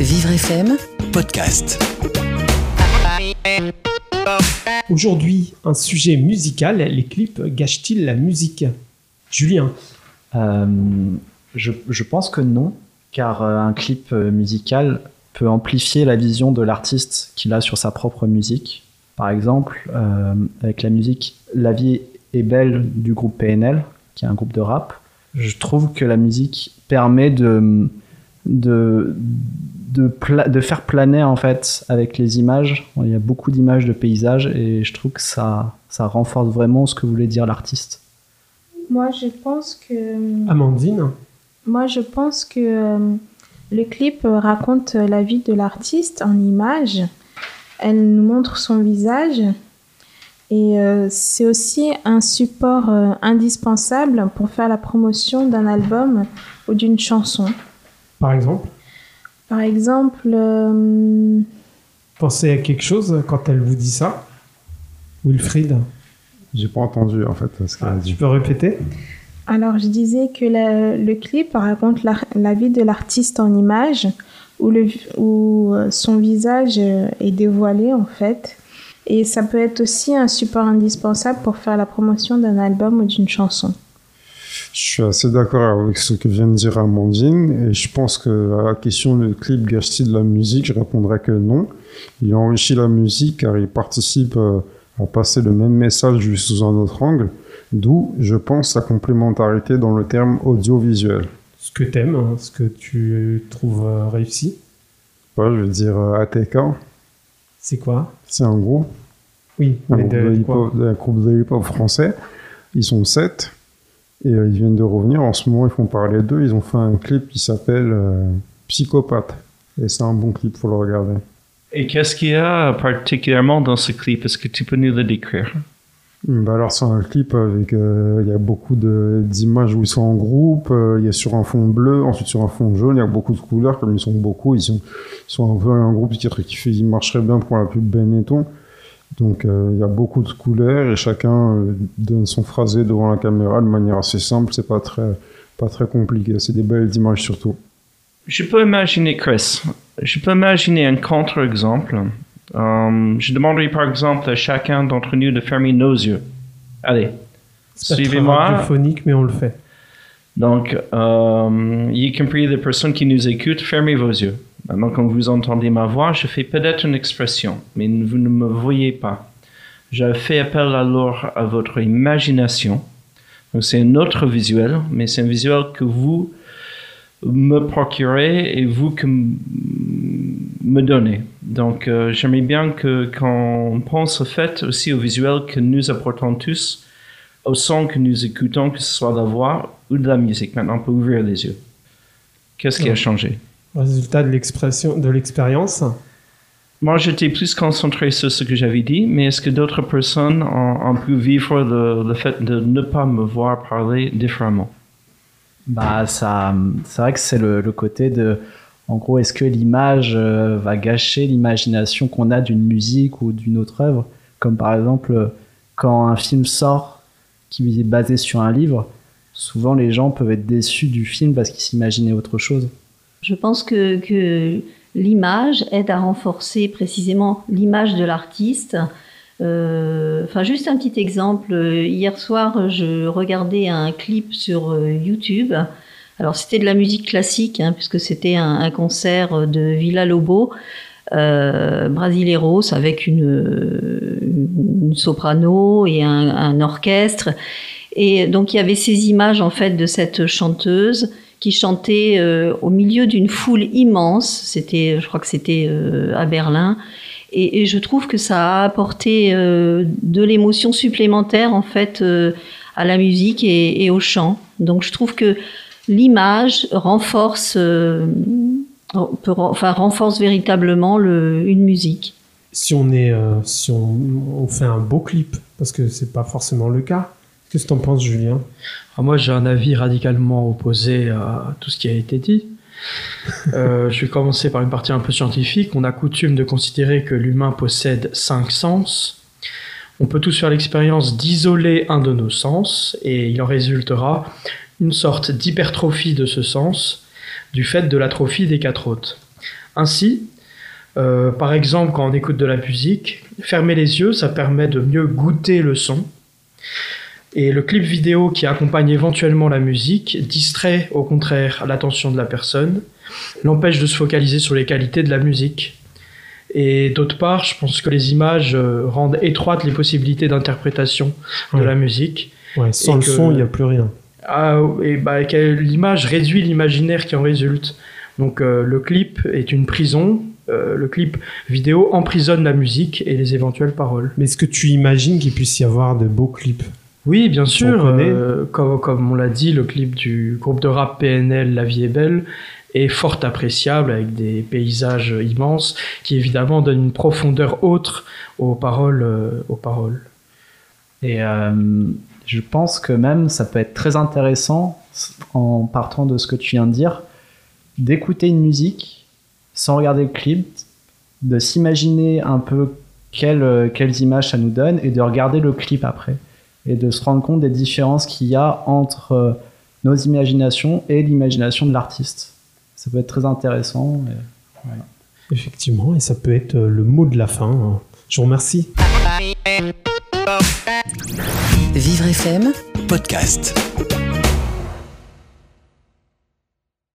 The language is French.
Vivre FM, podcast. Aujourd'hui, un sujet musical. Les clips gâchent-ils la musique? Julien Euh, je, je pense que non, car euh, un clip euh, musical peut amplifier la vision de l'artiste qu'il a sur sa propre musique. Par exemple, euh, avec la musique La vie est belle du groupe PNL, qui est un groupe de rap, je trouve que la musique permet de, de, de, pla- de faire planer en fait avec les images. Il y a beaucoup d'images de paysages et je trouve que ça, ça renforce vraiment ce que voulait dire l'artiste. Moi, je pense que. Amandine Moi, je pense que euh, le clip euh, raconte euh, la vie de l'artiste en images. Elle nous montre son visage. Et euh, c'est aussi un support euh, indispensable pour faire la promotion d'un album ou d'une chanson. Par exemple? Par exemple, euh, Pensez à quelque chose quand elle vous dit ça Wilfried J'ai pas entendu en fait ce qu'elle a Tu peux répéter? Alors je disais que la- le clip raconte la, la vie de l'artiste en images où, le, où euh, son visage euh, est dévoilé en fait. Et ça peut être aussi un support indispensable pour faire la promotion d'un album ou d'une chanson. Je suis assez d'accord avec ce que vient de dire Amandine et je pense que à la question le clip gâche-t-il de la musique, je répondrais que non. Il enrichit la musique car il participe euh, à passer le même message juste sous un autre angle, d'où je pense sa complémentarité dans le terme audiovisuel. Ce que t'aimes, hein, ce que tu trouves euh, réussi. Ouais, je veux dire euh, ATK, C'est quoi? C'est un groupe, Oui, un mais groupe, de, de de hip-hop, quoi un groupe de hip-hop français. Ils sont sept et euh, ils viennent de revenir. En ce moment, ils font parler d'eux. Ils ont fait un clip qui s'appelle euh, Psychopathe. Et c'est un bon clip, faut le regarder. Et qu'est-ce qu'il y a particulièrement dans ce clip? Est-ce que tu peux nous le décrire? Bah alors c'est un clip avec euh, il y a beaucoup d'images où ils sont en groupe, euh, il y a sur un fond bleu, ensuite sur un fond jaune, il y a beaucoup de couleurs comme ils sont beaucoup, ils sont, ils sont un peu un groupe qui, qui fait qui marcherait bien pour la pub Benetton. Donc euh, il y a beaucoup de couleurs et chacun euh, donne son phrasé devant la caméra de manière assez simple, c'est pas très pas très compliqué, c'est des belles images surtout. Je peux imaginer, Chris, je peux imaginer un contre-exemple. Euh, je demanderai par exemple à chacun d'entre nous de fermer nos yeux. Allez, C'est suivez-moi. radiophonique, mais on le fait. Donc, y compris les personnes qui nous écoutent, fermez vos yeux. Maintenant, quand vous entendez ma voix, je fais peut-être une expression, mais vous ne me voyez pas. Je fais appel alors à votre imagination. Donc, c'est un autre visuel, mais c'est un visuel que vous me procurez et vous que me donnez. Donc, euh, j'aimerais bien que quand on pense au fait aussi au visuel que nous apportons tous, au son que nous écoutons, que ce soit la voix ou de la musique. Maintenant, on peut ouvrir les yeux. Qu'est-ce qui a changé? Résultat de l'expression, de l'expérience. Moi, j'étais plus concentré sur ce que j'avais dit, mais est-ce que d'autres personnes ont, ont pu vivre le, le fait de ne pas me voir parler différemment? Bah, ça, c'est vrai que c'est le, le côté de, en gros, est-ce que l'image euh, va gâcher l'imagination qu'on a d'une musique ou d'une autre œuvre? Comme par exemple, quand un film sort qui est basé sur un livre, souvent les gens peuvent être déçus du film parce qu'ils s'imaginaient autre chose. Je pense que, que l'image aide à renforcer précisément l'image de l'artiste. Euh, Enfin, juste un petit exemple. Hier soir, je regardais un clip sur euh, YouTube. Alors, c'était de la musique classique, hein, puisque c'était un, concert de Villa Lobo, euh, Brasileiros, avec une, une soprano et un, un orchestre. Et donc, il y avait ces images, en fait, de cette chanteuse qui chantait euh, au milieu d'une foule immense. C'était, je crois que c'était euh, à Berlin. Et, je trouve que ça a apporté euh, de l'émotion supplémentaire en fait à la musique et, au chant. Donc je trouve que l'image renforce, enfin renforce véritablement le, une musique. Si on est, si on, on fait un beau clip, parce que c'est pas forcément le cas. Qu'est-ce que t'en penses, Julien? Alors moi, j'ai un avis radicalement opposé à tout ce qui a été dit. Euh, je vais commencer par une partie un peu scientifique. On a coutume de considérer que l'humain possède cinq sens. On peut tous faire l'expérience d'isoler un de nos sens et il en résultera une sorte d'hypertrophie de ce sens du fait de l'atrophie des quatre autres. Ainsi, euh, par exemple, quand on écoute de la musique, fermer les yeux, ça permet de mieux goûter le son. Et le clip vidéo qui accompagne éventuellement la musique distrait au contraire l'attention de la personne, l'empêche de se focaliser sur les qualités de la musique. Et d'autre part, je pense que les images euh, rendent étroites les possibilités d'interprétation de Ouais. la musique. Ouais, sans le que- son, il n'y a plus rien. Ah, et bah, l'image réduit l'imaginaire qui en résulte. Donc euh, le clip est une prison, euh, le clip vidéo emprisonne la musique et les éventuelles paroles. Mais est-ce que tu imagines qu'il puisse y avoir de beaux clips? Oui, bien sûr, euh, comme, comme on l'a dit, le clip du groupe de rap PNL La vie est belle est fort appréciable avec des paysages immenses qui évidemment donnent une profondeur autre aux paroles. euh, aux paroles. Et euh, je pense que même ça peut être très intéressant, en partant de ce que tu viens de dire, d'écouter une musique sans regarder le clip, de s'imaginer un peu quelles, quelles images ça nous donne et de regarder le clip après. Et de se rendre compte des différences qu'il y a entre euh, nos imaginations et l'imagination de l'artiste. Ça peut être très intéressant. et- Effectivement, et ça peut être euh, le mot de la fin. hein. Je vous remercie. Vivre FM podcast.